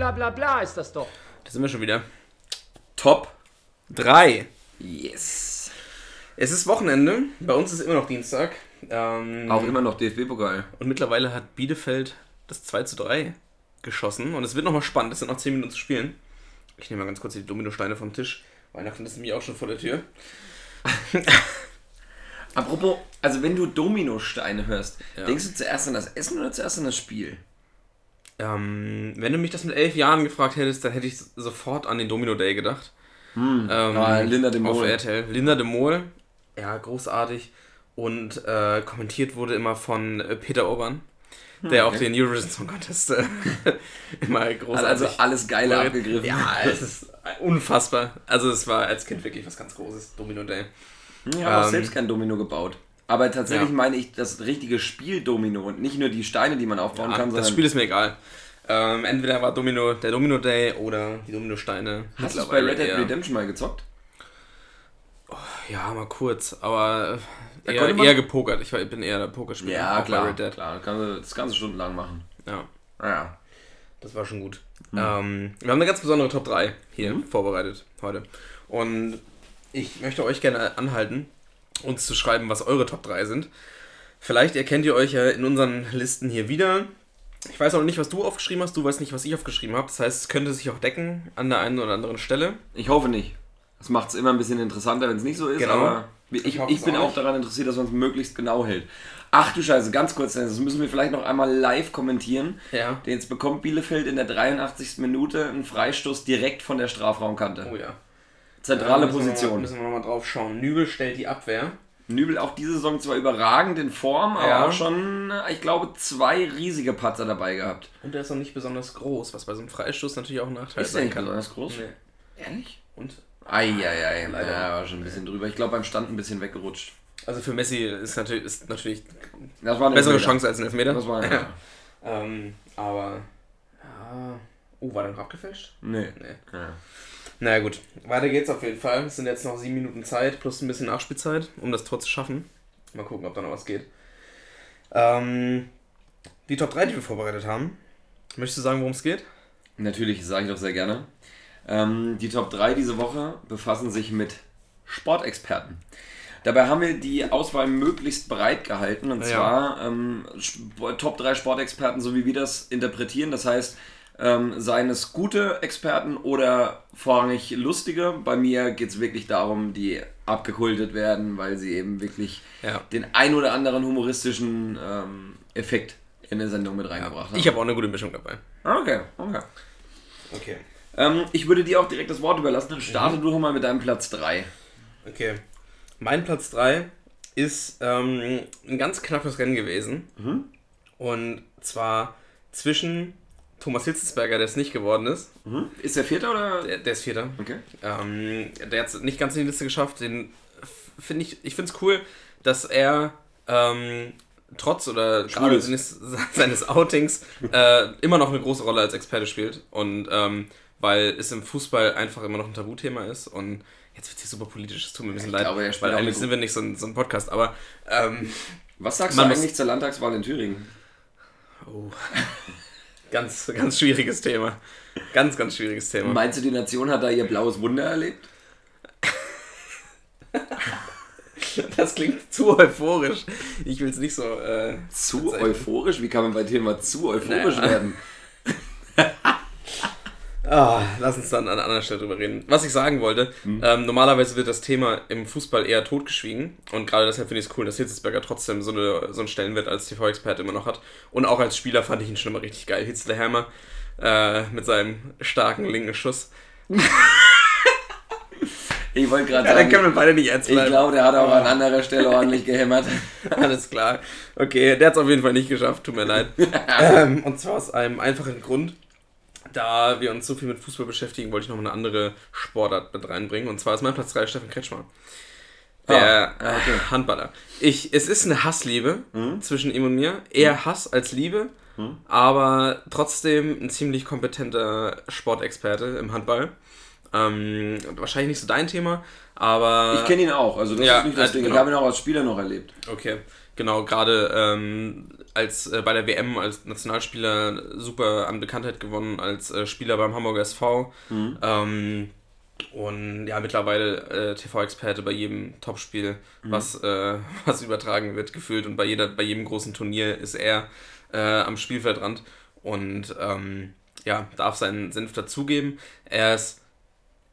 bla bla bla ist das doch. Da sind wir schon wieder. Top 3. Yes. Es ist Wochenende. Bei uns ist immer noch Dienstag. Ähm, Auch immer noch DFB-Pokal. Und mittlerweile hat Bielefeld das 2 zu 3 geschossen. Und es wird nochmal spannend. Es sind noch 10 Minuten zu spielen. Ich nehme mal ganz kurz die Dominosteine vom Tisch. Weihnachten ist nämlich auch schon vor der Tür. Apropos, also wenn du Dominosteine hörst, Ja. denkst du zuerst an das Essen oder zuerst an das Spiel? Ähm, wenn du mich das mit elf Jahren gefragt hättest, dann hätte ich sofort an den Domino Day gedacht. Ähm, Ah, Linda de Auf Mol. RTL. Linda de Mol. Ja, großartig. Und äh, kommentiert wurde immer von äh, Peter Orban, der auch okay. den Eurovision Song Contest äh, immer Hat großartig. also alles Geile abgegriffen. Ja, es ist unfassbar. Also es war als Kind wirklich was ganz Großes. Domino Day. Ich habe auch Ähm, selbst kein Domino gebaut. Aber tatsächlich Ja. meine ich das richtige Spiel Domino und nicht nur die Steine, die man aufbauen Ja, kann, das Spiel ist mir egal. Ähm, entweder war Domino der Domino Day oder die Dominosteine. Hast du es bei Red Dead Redemption mal gezockt? Ja, mal kurz, aber Da eher, eher gepokert. Ich bin eher der Pokerspieler. Ja, klar. Klar. Das kannst du das ganze stundenlang machen. Ja, Ja. das war schon gut. Hm. Ähm, wir haben eine ganz besondere Top 3 hier vorbereitet heute. Und ich möchte euch gerne anhalten, uns zu schreiben, was eure Top 3 sind. Vielleicht erkennt ihr euch ja in unseren Listen hier wieder. Ich weiß auch noch nicht, was du aufgeschrieben hast. Du weißt nicht, was ich aufgeschrieben habe. Das heißt, es könnte sich auch decken an der einen oder anderen Stelle. Ich hoffe nicht. Das macht es immer ein bisschen interessanter, wenn es nicht so ist, Genau. aber ich, Ich ich, bin auch auch daran interessiert, dass man es möglichst genau hält. Ach du Scheiße, ganz kurz, das müssen wir vielleicht noch einmal live kommentieren. Ja. Jetzt bekommt Bielefeld in der 83. Minute einen Freistoß direkt von der Strafraumkante. Oh ja. Zentrale Da müssen wir mal- Position. Müssen wir nochmal drauf schauen. Nübel stellt die Abwehr. Nübel auch diese Saison zwar überragend in Form, aber Ja. auch schon, ich glaube, zwei riesige Patzer dabei gehabt. Und er ist noch nicht besonders groß, was bei so einem Freistoß natürlich auch ein Nachteil Ist der sein nicht kann. besonders groß? Nee. Ehrlich? Und? Eieiei, Leider. ja, war schon ein bisschen drüber. Ich glaube, beim Stand ein bisschen weggerutscht. Also für Messi ist natürlich, ist natürlich Das war eine bessere Elfmeter. Chance als ein Elfmeter. Das war ja. ähm, aber. Ja. Oh, war der noch abgefälscht? Nee. Nee. Ja. Naja, gut. Weiter geht's auf jeden Fall. Es sind jetzt noch sieben Minuten Zeit plus ein bisschen Nachspielzeit, um das Tor zu schaffen. Mal gucken, ob da noch was geht. Ähm, die Top 3, die wir vorbereitet haben. Möchtest du sagen, worum es geht? Natürlich, sage ich doch sehr gerne. Ähm, die Top 3 diese Woche befassen sich mit Sportexperten. Dabei haben wir die Auswahl möglichst breit gehalten und Ja. zwar ähm, Top 3 Sportexperten, so wie wir das interpretieren. Das heißt, ähm, seien es gute Experten oder vorrangig lustige. Bei mir geht es wirklich darum, die abgekultet werden, weil sie eben wirklich Ja. den ein oder anderen humoristischen ähm, Effekt in der Sendung mit reingebracht haben. Ich habe auch eine gute Mischung dabei. Okay, okay. Okay. Ähm, ich würde dir auch direkt das Wort überlassen. Dann starte du doch mal mit deinem Platz 3. Okay. Mein Platz 3 ist ähm, ein ganz knappes Rennen gewesen. Und zwar zwischen Thomas Hitzelsberger, der es nicht geworden ist. Ist der vierte oder? Der, der ist Vierter. Okay. Ähm, der hat es nicht ganz in die Liste geschafft. Den finde ich, ich finde es cool, dass er ähm, trotz oder gerade seines, seines Outings äh, immer noch eine große Rolle als Experte spielt. Und ähm, weil es im Fußball einfach immer noch ein Tabuthema ist und jetzt wird es hier super politisch, es tut mir ein bisschen Ich leid, glaube, weil eigentlich sind wir nicht so ein, so ein Podcast, aber ähm, Was sagst du eigentlich zur Landtagswahl in Thüringen? oh, ganz, ganz schwieriges Thema. Ganz, ganz schwieriges Thema. Meinst du, die Nation hat da ihr blaues Wunder erlebt? Das klingt zu euphorisch. Ich will es nicht so. Äh, Zu euphorisch? Wie kann man bei Thema zu euphorisch Naja. werden? Ah, lass uns dann an einer anderen Stelle drüber reden. Was ich sagen wollte, ähm, normalerweise wird das Thema im Fußball eher totgeschwiegen. Und gerade deshalb finde ich es cool, dass Hitzelsberger trotzdem so, eine, so einen Stellenwert als TV-Experte immer noch hat. Und auch als Spieler fand ich ihn schon immer richtig geil. Hitzler Hammer äh, mit seinem starken linken Schuss. Ich wollte gerade Ja, dann sagen, können wir beide nicht ernst ich bleiben. glaube, der hat auch an anderer Stelle ordentlich gehämmert. Alles klar. Okay, der hat es auf jeden Fall nicht geschafft, tut mir leid. ähm, und zwar aus einem einfachen Grund. Da wir uns so viel mit Fußball beschäftigen, wollte ich noch eine andere Sportart mit reinbringen. Und zwar ist mein Platz 3 Steffen Kretschmer. Der Ah, okay. Handballer. Ich, es ist eine Hassliebe zwischen ihm und mir. Eher Hass als Liebe, aber trotzdem ein ziemlich kompetenter Sportexperte im Handball. Ähm, wahrscheinlich nicht so dein Thema, aber. Ich kenne ihn auch, also das Ja, ist nicht das äh, Ding. genau. Ich habe ihn auch als Spieler noch erlebt. Okay, Genau, gerade ähm, als äh, bei der WM als Nationalspieler super an Bekanntheit gewonnen, als äh, Spieler beim Hamburger SV. Mhm. Ähm, und ja, mittlerweile äh, TV-Experte bei jedem Topspiel, mhm. was, äh, was übertragen wird, gefühlt. Und bei, jeder, bei jedem großen Turnier ist er äh, am Spielfeldrand und ähm, ja, darf seinen Senf dazugeben. Er ist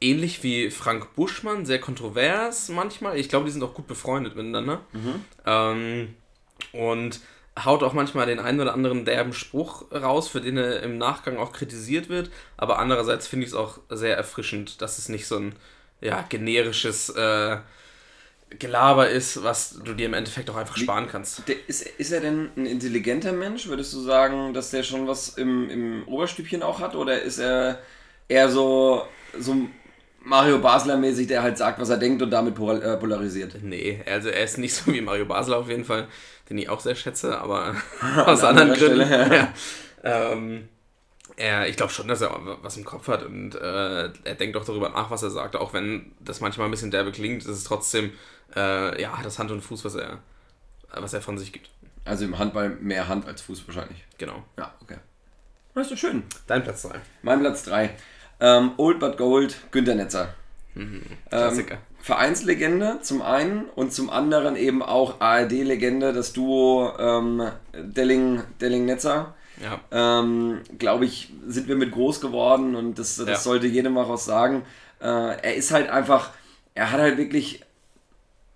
ähnlich wie Frank Buschmann, sehr kontrovers manchmal. Ich glaube, die sind auch gut befreundet miteinander. Mhm. Ähm, und haut auch manchmal den einen oder anderen derben Spruch raus, für den er im Nachgang auch kritisiert wird. Aber andererseits finde ich es auch sehr erfrischend, dass es nicht so ein ja, generisches äh, Gelaber ist, was du dir im Endeffekt auch einfach sparen kannst. Ist, ist er denn ein intelligenter Mensch? Würdest du sagen, dass der schon was im, im Oberstübchen auch hat? Oder ist er eher so, so Mario Basler mäßig, der halt sagt, was er denkt und damit äh, polarisiert? Nee, also er ist nicht so wie Mario Basler auf jeden Fall, den ich auch sehr schätze, aber aus anderen Gründen. Stelle, ja. ähm, er, ich glaube schon, dass er was im Kopf hat und äh, er denkt auch darüber nach, was er sagt. Auch wenn das manchmal ein bisschen derbe klingt, ist es trotzdem, äh, ja, das Hand und Fuß, was er, was er von sich gibt. Also im Handball mehr Hand als Fuß wahrscheinlich. Genau. Ja, okay. Das ist doch schön. Dein Platz 3. Mein Platz 3. Ähm, Old But Gold, Günter Netzer. Mhm, Klassiker. Ähm, Vereinslegende zum einen und zum anderen eben auch ARD-Legende, das Duo ähm, Delling-Netzer. Ja. Ähm, Glaube ich, sind wir mit groß geworden und das, das ja. sollte jedem auch was sagen. Äh, er ist halt einfach, er hat halt wirklich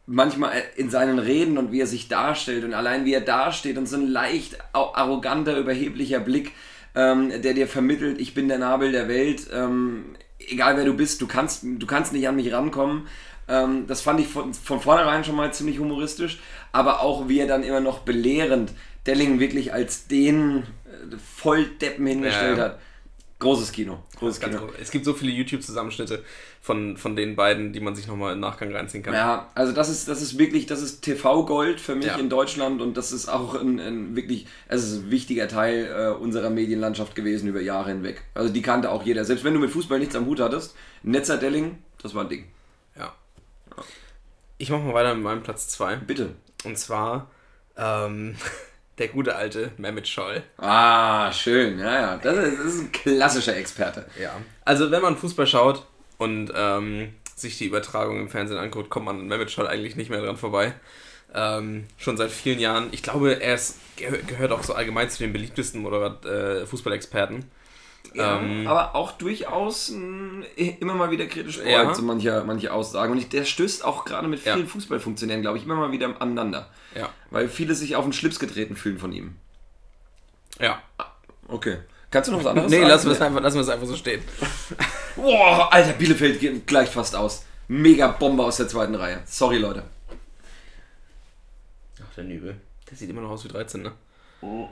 manchmal in seinen Reden und wie er sich darstellt und allein wie er dasteht und so ein leicht arroganter, überheblicher Blick, ähm, der dir vermittelt, ich bin der Nabel der Welt, ähm, egal wer du bist, du kannst, du kannst nicht an mich rankommen. Ähm, das fand ich von, von vornherein schon mal ziemlich humoristisch, aber auch wie er dann immer noch belehrend Delling wirklich als den Volldeppen hingestellt ja. hat. Großes Kino. Großes Kino. Es gibt so viele YouTube-Zusammenschnitte von, von den beiden, die man sich nochmal im Nachgang reinziehen kann. Ja, also das ist, das ist wirklich, das ist TV-Gold für mich ja. in Deutschland und das ist auch ein, ein wirklich, es ist ein wichtiger Teil äh, unserer Medienlandschaft gewesen über Jahre hinweg. Also die kannte auch jeder. Selbst wenn du mit Fußball nichts am Hut hattest, Netzer Delling, das war ein Ding. Ja. Ich mache mal weiter mit meinem Platz 2. Bitte. Und zwar, ähm, Der gute alte Mehmet Scholl. Ah, schön. Ja, ja. Das ist, das ist ein klassischer Experte. Ja. Also, wenn man Fußball schaut und ähm, sich die Übertragung im Fernsehen anguckt, kommt man an Mehmet Scholl eigentlich nicht mehr dran vorbei. Ähm, schon seit vielen Jahren. Ich glaube, er ist, gehört auch so allgemein zu den beliebtesten Moderat äh, Fußballexperten. Ja, ähm, aber auch durchaus mh, immer mal wieder kritisch ja. zu mancher, manche Aussagen. Und ich, der stößt auch gerade mit vielen ja. Fußballfunktionären, glaube ich, immer mal wieder aneinander. Ja. Weil viele sich auf den Schlips getreten fühlen von ihm. Ja. Ah, okay. Kannst du noch was anderes nee, sagen? Nee, lassen wir es einfach, lassen einfach so stehen. Boah, Alter, Bielefeld geht gleich fast aus. Mega Bombe aus der zweiten Reihe. Sorry, Leute. Ach, der Nübel. Der sieht immer noch aus wie 13, ne? Oh.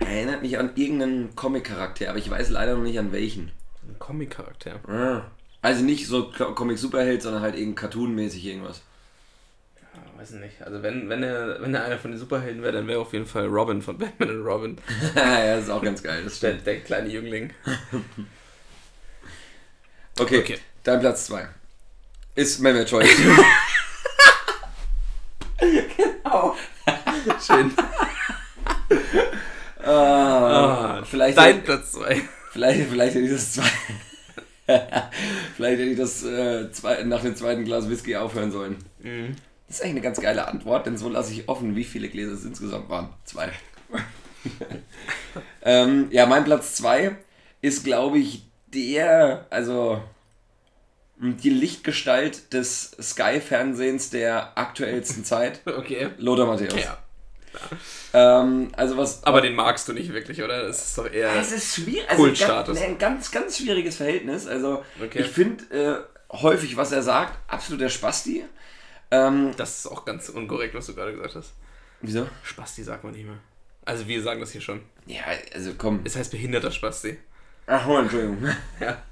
Erinnert mich an irgendeinen Comic-Charakter, aber ich weiß leider noch nicht an welchen. Ein Comic-Charakter? Ja. Also nicht so Comic-Superheld, sondern halt irgendein Cartoon-mäßig irgendwas. Ja, weiß nicht. Also wenn, wenn, er, wenn er einer von den Superhelden wäre, dann wäre auf jeden Fall Robin von Batman und Robin. ja, das ist auch ganz geil. Das der, der kleine Jüngling. okay, okay, dein Platz 2 ist Mehmet Choice. genau. Schön. Ah, vielleicht dein hätte, Platz 2. Vielleicht, vielleicht hätte ich das zwei. vielleicht hätte ich das äh, zwei, nach dem zweiten Glas Whisky aufhören sollen. Mhm. Das ist eigentlich eine ganz geile Antwort, denn so lasse ich offen, wie viele Gläser es insgesamt waren. Zwei. ähm, ja, mein Platz 2 ist, glaube ich, der, also die Lichtgestalt des Sky-Fernsehens der aktuellsten Zeit. Okay. Lothar Matthäus. Ja. Ähm, also was, aber den magst du nicht wirklich, oder? Das ist doch eher. Es ist schwierig. Also Kultstatus. Ganz, ein ganz, ganz schwieriges Verhältnis. Also okay. ich finde äh, häufig, was er sagt, absoluter Spasti. Ähm, das ist auch ganz unkorrekt, was du gerade gesagt hast. Wieso? Spasti sagt man nicht mehr. Also wir sagen das hier schon. Ja, also komm. Es heißt behinderter Spasti. Ach, oh, Entschuldigung. ja.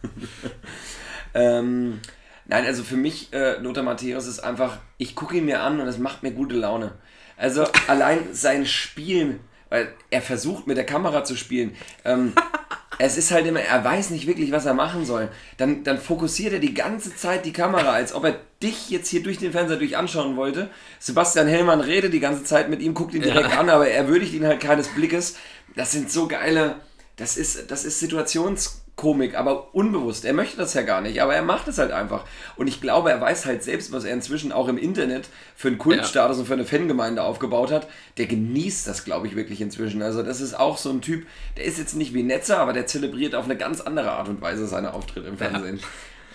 ähm, nein, also für mich, äh, Lothar Matthäus ist einfach, ich gucke ihn mir an und es macht mir gute Laune. Also allein sein Spiel, weil er versucht mit der Kamera zu spielen. Ähm, es ist halt immer, er weiß nicht wirklich, was er machen soll. Dann, dann fokussiert er die ganze Zeit die Kamera, als ob er dich jetzt hier durch den Fernseher durch anschauen wollte. Sebastian Hellmann redet die ganze Zeit mit ihm, guckt ihn direkt ja. an, aber er würdigt ihn halt keines Blickes. Das sind so geile, das ist, das ist Situations Komik, aber unbewusst. Er möchte das ja gar nicht, aber er macht es halt einfach. Und ich glaube, er weiß halt selbst, was er inzwischen auch im Internet für einen Kultstatus ja. und für eine Fangemeinde aufgebaut hat. Der genießt das, glaube ich, wirklich inzwischen. Also, das ist auch so ein Typ, der ist jetzt nicht wie Netzer, aber der zelebriert auf eine ganz andere Art und Weise seine Auftritte im Fernsehen.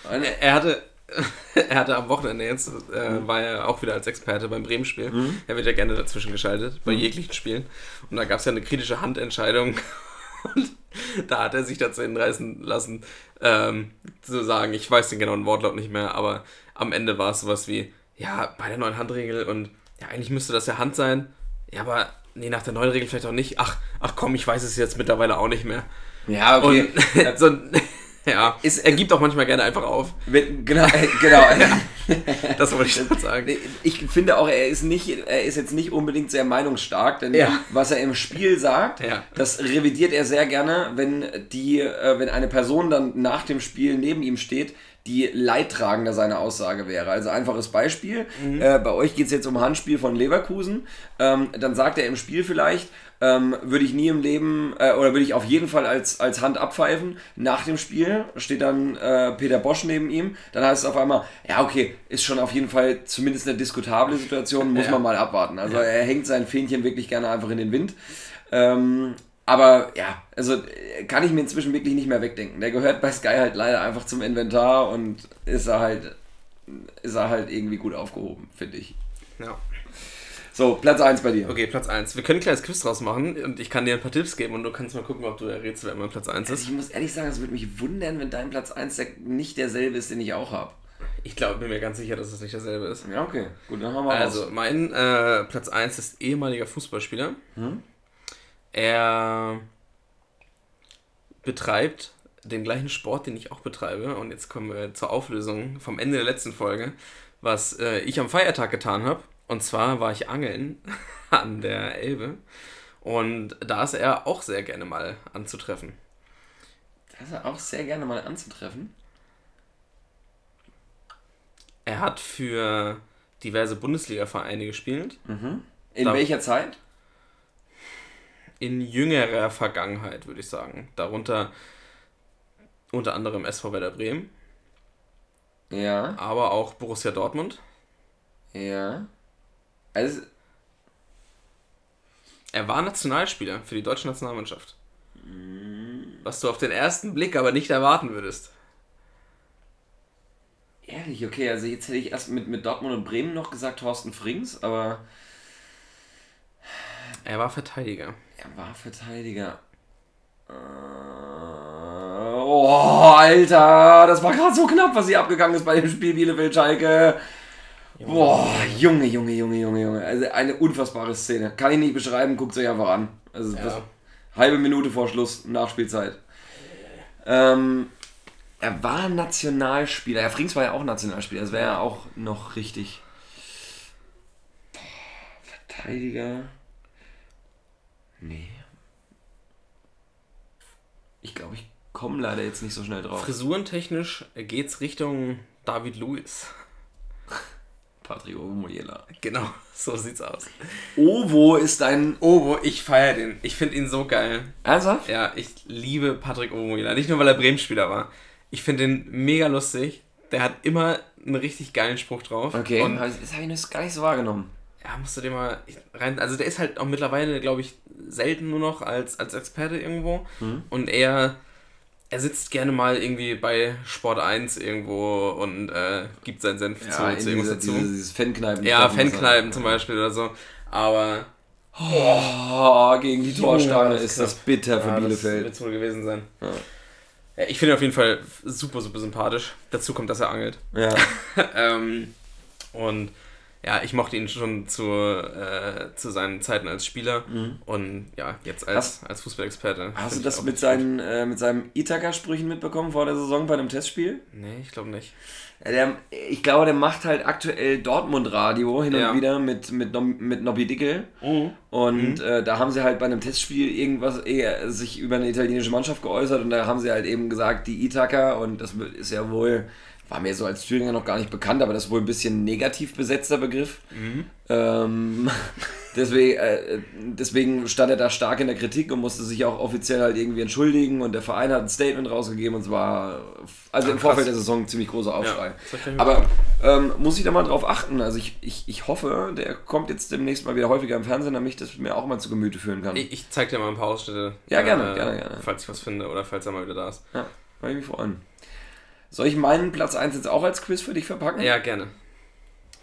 Ja. Er hatte. er hatte am Wochenende jetzt, äh, mhm. war er auch wieder als Experte beim Bremen-Spiel. Mhm. Er wird ja gerne dazwischen geschaltet, bei mhm. jeglichen Spielen. Und da gab es ja eine kritische Handentscheidung. Und da hat er sich dazu hinreißen lassen, ähm, zu sagen, ich weiß den genauen Wortlaut nicht mehr, aber am Ende war es sowas wie, ja, bei der neuen Handregel und ja, eigentlich müsste das ja Hand sein. Ja, aber nee, nach der neuen Regel vielleicht auch nicht. Ach, ach komm, ich weiß es jetzt mittlerweile auch nicht mehr. Ja, okay. Und, so, ja, ist, er gibt auch manchmal gerne einfach auf. Wenn, genau, genau. das wollte ich damit sagen. Ich finde auch, er ist, nicht, er ist jetzt nicht unbedingt sehr meinungsstark, denn ja. was er im Spiel sagt, ja. das revidiert er sehr gerne, wenn, die, äh, wenn eine Person dann nach dem Spiel neben ihm steht, die Leidtragender seiner Aussage wäre. Also einfaches Beispiel, mhm. äh, bei euch geht es jetzt um Handspiel von Leverkusen, ähm, dann sagt er im Spiel vielleicht, ähm, würde ich nie im Leben äh, oder würde ich auf jeden Fall als, als Hand abpfeifen. Nach dem Spiel steht dann äh, Peter Bosch neben ihm. Dann heißt es auf einmal, ja, okay, ist schon auf jeden Fall zumindest eine diskutable Situation, muss ja. man mal abwarten. Also er hängt sein Fähnchen wirklich gerne einfach in den Wind. Ähm, aber ja, also äh, kann ich mir inzwischen wirklich nicht mehr wegdenken. Der gehört bei Sky halt leider einfach zum Inventar und ist er halt, ist er halt irgendwie gut aufgehoben, finde ich. Ja. So, Platz 1 bei dir. Okay, Platz 1. Wir können ein kleines Quiz draus machen und ich kann dir ein paar Tipps geben und du kannst mal gucken, ob du errätst, wer mein Platz 1 ist. Also ich muss ehrlich sagen, es würde mich wundern, wenn dein Platz 1 der nicht derselbe ist, den ich auch habe. Ich glaube, bin mir ganz sicher, dass es nicht derselbe ist. Ja, okay. Gut, dann haben wir Also, raus. mein äh, Platz 1 ist ehemaliger Fußballspieler. Hm? Er betreibt den gleichen Sport, den ich auch betreibe. Und jetzt kommen wir zur Auflösung vom Ende der letzten Folge, was äh, ich am Feiertag getan habe. Und zwar war ich angeln an der Elbe. Und da ist er auch sehr gerne mal anzutreffen. Da ist er auch sehr gerne mal anzutreffen? Er hat für diverse Bundesliga-Vereine gespielt. Mhm. In da, welcher Zeit? In jüngerer Vergangenheit, würde ich sagen. Darunter unter anderem SV Werder Bremen. Ja. Aber auch Borussia Dortmund. Ja. Also. Er war Nationalspieler für die deutsche Nationalmannschaft. Was du auf den ersten Blick aber nicht erwarten würdest. Ehrlich, okay, also jetzt hätte ich erst mit, mit Dortmund und Bremen noch gesagt Thorsten Frings, aber. Er war Verteidiger. Er war Verteidiger. Äh, oh, Alter, das war gerade so knapp, was hier abgegangen ist bei dem Spiel Bielefeld-Schalke. Boah, Junge, Junge, Junge, Junge, Junge. Also eine unfassbare Szene. Kann ich nicht beschreiben, guckt es euch einfach an. Also ja. halbe Minute vor Schluss, Nachspielzeit. Ähm, er war Nationalspieler. Ja, Frings war ja auch Nationalspieler. Das wäre ja auch noch richtig. Verteidiger. Nee. Ich glaube, ich komme leider jetzt nicht so schnell drauf. Frisurentechnisch geht's Richtung David Lewis. Patrick Ovomoyela. Genau, so sieht's aus. Ovo ist dein. Ovo, ich feiere den. Ich finde ihn so geil. Ernsthaft? Ja, ich liebe Patrick Ovomoyela. Nicht nur, weil er Bremen-Spieler war. Ich finde den mega lustig. Der hat immer einen richtig geilen Spruch drauf. Okay, und das habe ich gar nicht so wahrgenommen. Ja, musst du dir mal rein. Also, der ist halt auch mittlerweile, glaube ich, selten nur noch als, als Experte irgendwo. Mhm. Und er er sitzt gerne mal irgendwie bei Sport 1 irgendwo und äh, gibt seinen Senf ja, zu, zu irgendwas dazu. Diese, dieses Fankneipen. Ja, Fankneipen zum Beispiel oder so. Aber. Oh, gegen die Torstange ist das bitter für ja, Bielefeld. Das wird wohl gewesen sein. Ja. Ja, ich finde ihn auf jeden Fall super, super sympathisch. Dazu kommt, dass er angelt. Ja. ähm, und ja, ich mochte ihn schon zu, äh, zu seinen Zeiten als Spieler Mhm. und ja, jetzt als, als Fußballexperte. Hast du das mit seinen, äh, mit seinen Ithaka-Sprüchen mitbekommen vor der Saison bei einem Testspiel? Nee, ich glaube nicht. Ja, Der, ich glaube, der macht halt aktuell Dortmund-Radio hin Ja. und wieder mit, mit, mit Nobby Dickel. Und äh, da haben sie halt bei einem Testspiel irgendwas eher sich über eine italienische Mannschaft geäußert und da haben sie halt eben gesagt, die Ithaka, und das ist ja wohl, war mir so als Thüringer noch gar nicht bekannt, aber das ist wohl ein bisschen negativ besetzter Begriff. Ähm, deswegen, äh, deswegen stand er da stark in der Kritik und musste sich auch offiziell halt irgendwie entschuldigen und der Verein hat ein Statement rausgegeben und zwar, also im krass. Vorfeld der Saison ein ziemlich großer Aufschrei. Ja, Aber ähm, muss ich da mal drauf achten. Also ich, ich, ich hoffe, der kommt jetzt demnächst mal wieder häufiger im Fernsehen, damit ich das mir auch mal zu Gemüte führen kann. Ich, ich zeig dir mal ein paar Ausschnitte. Ja, äh, gerne, gerne, gerne. Falls ich was finde oder falls er mal wieder da ist. Ja, würde ich mich freuen. Soll ich meinen Platz 1 jetzt auch als Quiz für dich verpacken? Ja, gerne.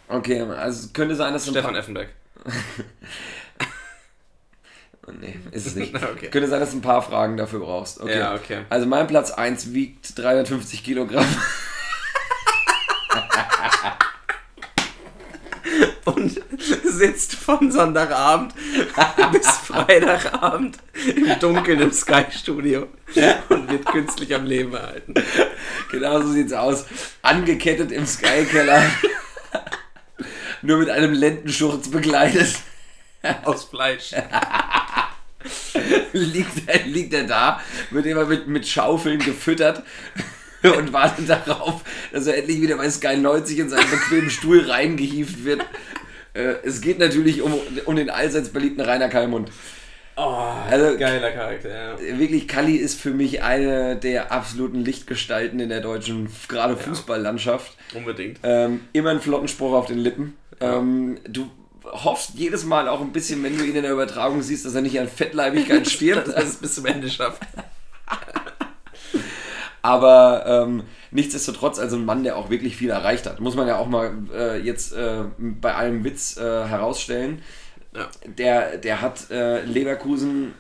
Okay, also es könnte sein, dass Stefan. Effenberg. Oh, nee, ist es nicht. Okay. Könnte sein, dass du ein paar Fragen dafür brauchst. Okay. Ja, okay. Also mein Platz 1 wiegt 350 Kilogramm. Und sitzt von Sonntagabend bis Freitagabend im Dunkeln im Sky-Studio und wird künstlich am Leben erhalten. Genau so sieht's aus. Angekettet im Sky-Keller. Nur mit einem Lendenschurz begleitet. Aus Fleisch. liegt, er, liegt er da, wird immer mit, mit Schaufeln gefüttert und wartet darauf, dass er endlich wieder bei Sky 90 in seinen bequemen Stuhl reingehievt wird. Äh, es geht natürlich um, um den allseits beliebten Rainer Kallmund. Oh, Also- geiler Charakter, ja. Wirklich, Kalli ist für mich eine der absoluten Lichtgestalten in der deutschen, gerade Fußballlandschaft. Unbedingt. Ähm, immer einen flotten Spruch auf den Lippen. Ähm, du hoffst jedes Mal auch ein bisschen, wenn du ihn in der Übertragung siehst, dass er nicht an Fettleibigkeit stirbt. Dass es bis zum Ende schafft. Aber ähm, nichtsdestotrotz, also ein Mann, der auch wirklich viel erreicht hat, muss man ja auch mal äh, jetzt äh, bei allem Witz äh, herausstellen. Ja. Der, der hat äh, Leverkusen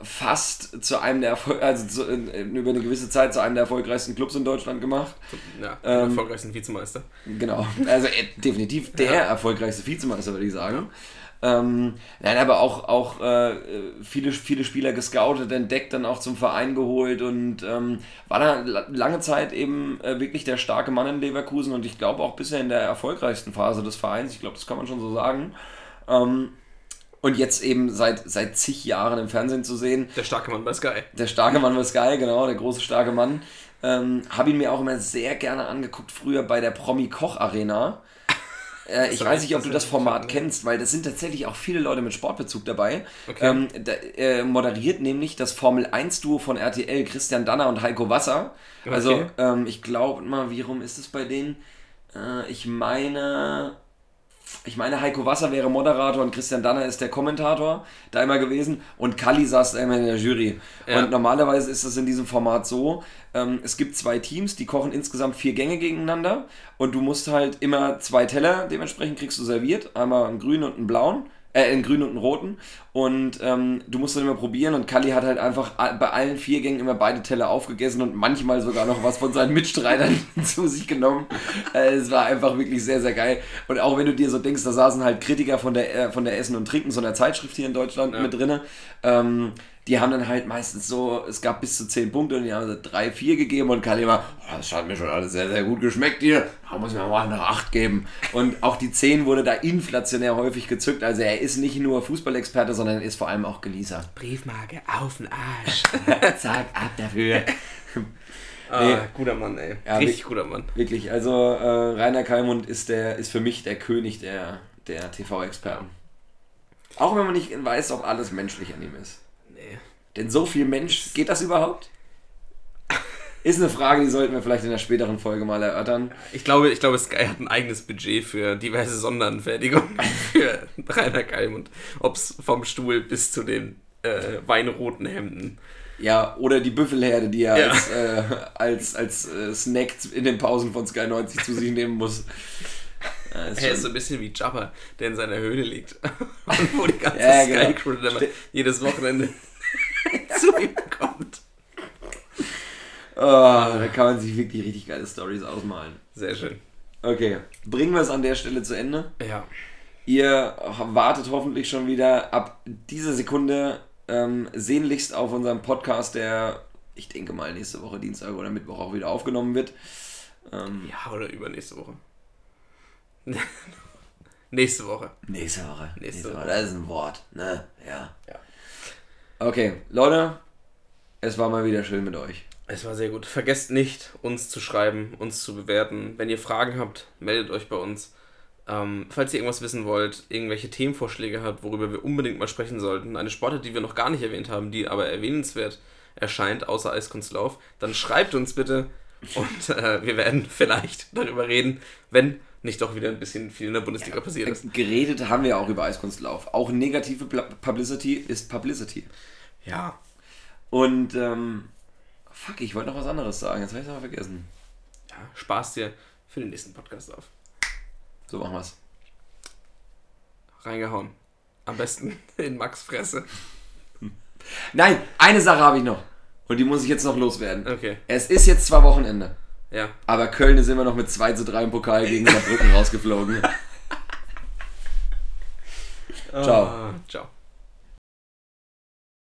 fast zu einem der Erfol also zu, äh, über eine gewisse Zeit zu einem der erfolgreichsten Clubs in Deutschland gemacht. Ja, Ähm, erfolgreichsten Vizemeister. Genau. Also äh, definitiv der Ja. erfolgreichste Vizemeister, würde ich sagen. Ähm, nein, aber auch, auch äh, viele, viele Spieler gescoutet, entdeckt, dann auch zum Verein geholt und ähm, war da la- lange Zeit eben äh, wirklich der starke Mann in Leverkusen und ich glaube auch bisher in der erfolgreichsten Phase des Vereins. Ich glaube, das kann man schon so sagen. Ähm, und jetzt eben seit, seit zig Jahren im Fernsehen zu sehen. Der starke Mann bei Sky. Der starke Mann bei Sky, genau, der große starke Mann. Ähm, Habe ihn mir auch immer sehr gerne angeguckt, früher bei der Promi-Koch-Arena. Äh, ich weiß nicht, ob du das Format kennst, weil das sind tatsächlich auch viele Leute mit Sportbezug dabei. Okay. Ähm, da, äh, moderiert nämlich das Formel-1-Duo von RTL, Christian Danner und Heiko Wasser. Also, Okay. ähm, ich glaube mal, wie rum ist es bei denen? Äh, ich meine, ich meine, Heiko Wasser wäre Moderator und Christian Danner ist der Kommentator da immer gewesen und Kalli saß da immer in der Jury. Ja. Und normalerweise ist es in diesem Format so, ähm, es gibt zwei Teams, die kochen insgesamt vier Gänge gegeneinander und du musst halt immer zwei Teller, dementsprechend kriegst du serviert, einmal einen grünen und einen blauen. Äh, einen grünen und einen roten. Und ähm, du musst dann immer probieren. Und Kalli hat halt einfach bei allen vier Gängen immer beide Teller aufgegessen und manchmal sogar noch was von seinen Mitstreitern zu sich genommen. Äh, es war einfach wirklich sehr, sehr geil. Und auch wenn du dir so denkst, da saßen halt Kritiker von der, äh, von der Essen und Trinken, so einer Zeitschrift hier in Deutschland Ja. mit drinne. Ähm, die haben dann halt meistens so, es gab bis zu 10 Punkte und die haben so 3, 4 gegeben und Kalli war, oh, das hat mir schon alles sehr, sehr gut geschmeckt hier, da muss mir mal eine 8 geben. Und auch die 10 wurde da inflationär häufig gezückt, also er ist nicht nur Fußballexperte, sondern er ist vor allem auch Geließer. Briefmarke auf den Arsch. Zack, ab dafür. Ah, Nee. guter Mann, ey. Ja, Richtig guter Mann. Wirklich, also äh, Rainer Kallmund ist, der, ist für mich der König der, der TV-Experten. Auch wenn man nicht weiß, ob alles menschlich an ihm ist. Denn so viel Mensch, geht das überhaupt? Ist eine Frage, die sollten wir vielleicht in der späteren Folge mal erörtern. Ich glaube, ich glaube, Sky hat ein eigenes Budget für diverse Sonderanfertigungen für Rainer Kalmund. Ob es vom Stuhl bis zu den äh, weinroten Hemden. Ja, oder die Büffelherde, die er Ja. als, äh, als, als äh, Snack in den Pausen von Sky 90 zu sich nehmen muss. Ja, ist Er ist so ein bisschen wie Jabba, der in seiner Höhle liegt. Und wo die ganze Ja, genau. Sky-Crew Ste- jedes Wochenende zu ihm kommt. Oh, da kann man sich wirklich richtig geile Stories ausmalen. Sehr schön. Okay, bringen wir es an der Stelle zu Ende. Ja. Ihr wartet hoffentlich schon wieder ab dieser Sekunde ähm, sehnlichst auf unseren Podcast, der ich denke mal nächste Woche Dienstag oder Mittwoch auch wieder aufgenommen wird. Ähm, Ja, oder übernächste Woche. Nächste Woche. nächste Woche. Nächste Woche. Das ist ein Wort, ne? Ja. Ja. Okay, Leute, es war mal wieder schön mit euch. Es war sehr gut. Vergesst nicht, uns zu schreiben, uns zu bewerten. Wenn ihr Fragen habt, meldet euch bei uns. Ähm, falls ihr irgendwas wissen wollt, irgendwelche Themenvorschläge habt, worüber wir unbedingt mal sprechen sollten, eine Sportart, die wir noch gar nicht erwähnt haben, die aber erwähnenswert erscheint, außer Eiskunstlauf, dann schreibt uns bitte und äh, wir werden vielleicht darüber reden, wenn nicht doch wieder ein bisschen viel in der Bundesliga passiert ist. Geredet haben wir auch über Eiskunstlauf. Auch negative Publicity ist Publicity. Ja, Und, ähm, fuck, ich wollte noch was anderes sagen. Jetzt habe ich es aber vergessen. ja, Spaß dir für den nächsten Podcast auf. So machen wir's. Reingehauen. Am besten in Max Fresse. Nein, eine Sache habe ich noch. Und die muss ich jetzt noch loswerden. Okay, Es ist jetzt zwar Wochenende, ja. aber Köln ist immer noch mit 2 zu 3 im Pokal gegen Saarbrücken rausgeflogen. Ciao. Ah, ciao.